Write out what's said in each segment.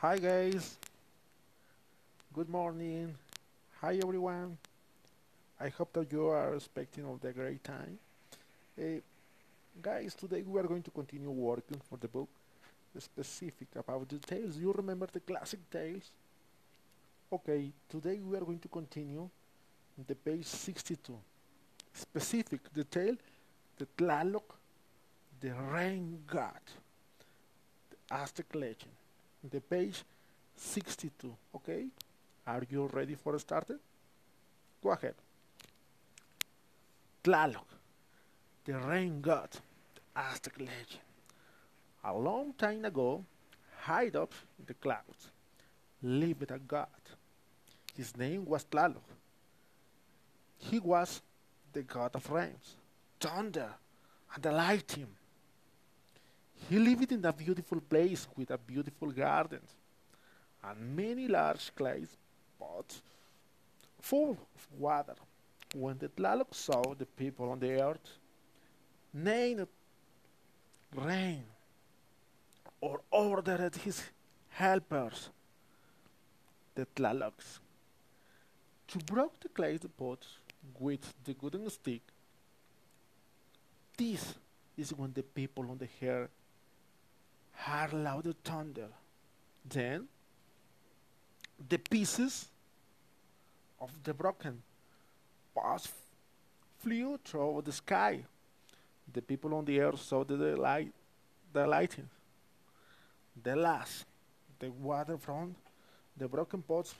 Hi guys. Good morning. Hi everyone. I hope that you are expecting of the great time. Eh, guys, today we are going to continue working for the book The specific about the tales. You remember the classic tales? Okay, today we are going to continue the page 62. Specific, the tale, the Tlaloc, the rain god, the Aztec legend. The page 62, okay? Are you ready for started? Go ahead. Tlaloc, the rain god, the Aztec legend. A long time ago, high up in the clouds, lived a god. His name was Tlaloc. He was the god of rains, thunder, and the lightning. He lived in a beautiful place with a beautiful garden and many large clay pots full of water. When the Tlaloc saw the people on the earth, named rain, or ordered his helpers, the Tlalocs, to break the clay pots with the wooden stick. This is when the people on the earth heard loud thunder. Then the pieces of the broken pots flew through the sky. The people on the earth saw the light, the lightning. The last, the water from the broken pots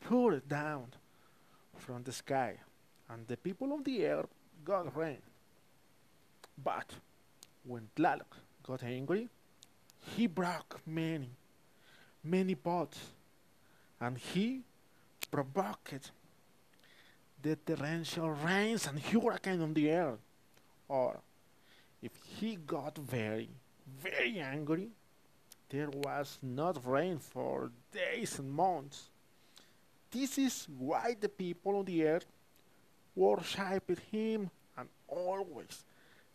poured down from the sky, and the people on the earth got rain. But when Tlaloc got angry, he broke many, many pots, and he provoked the torrential rains and hurricane on the earth. Or, if he got very, very angry, there was not rain for days and months. This is why the people on the earth worshipped him and always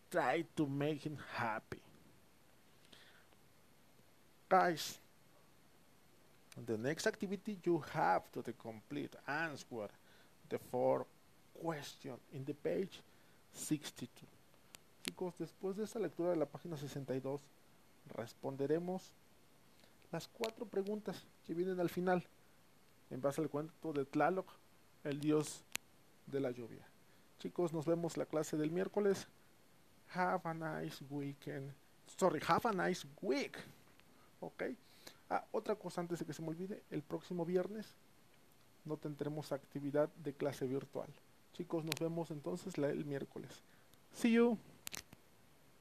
tried to make him happy. Guys, the next activity you have to complete answer the four questions in the page 62. Chicos, después de esta lectura de la página 62, responderemos las cuatro preguntas que vienen al final, en base al cuento de Tlaloc, el dios de la lluvia. Chicos, nos vemos la clase del miércoles. Have a nice weekend. Sorry, have a nice week. Ok. Ah, otra cosa antes de que se me olvide, el próximo viernes no tendremos actividad de clase virtual. Chicos, nos vemos entonces el miércoles. See you.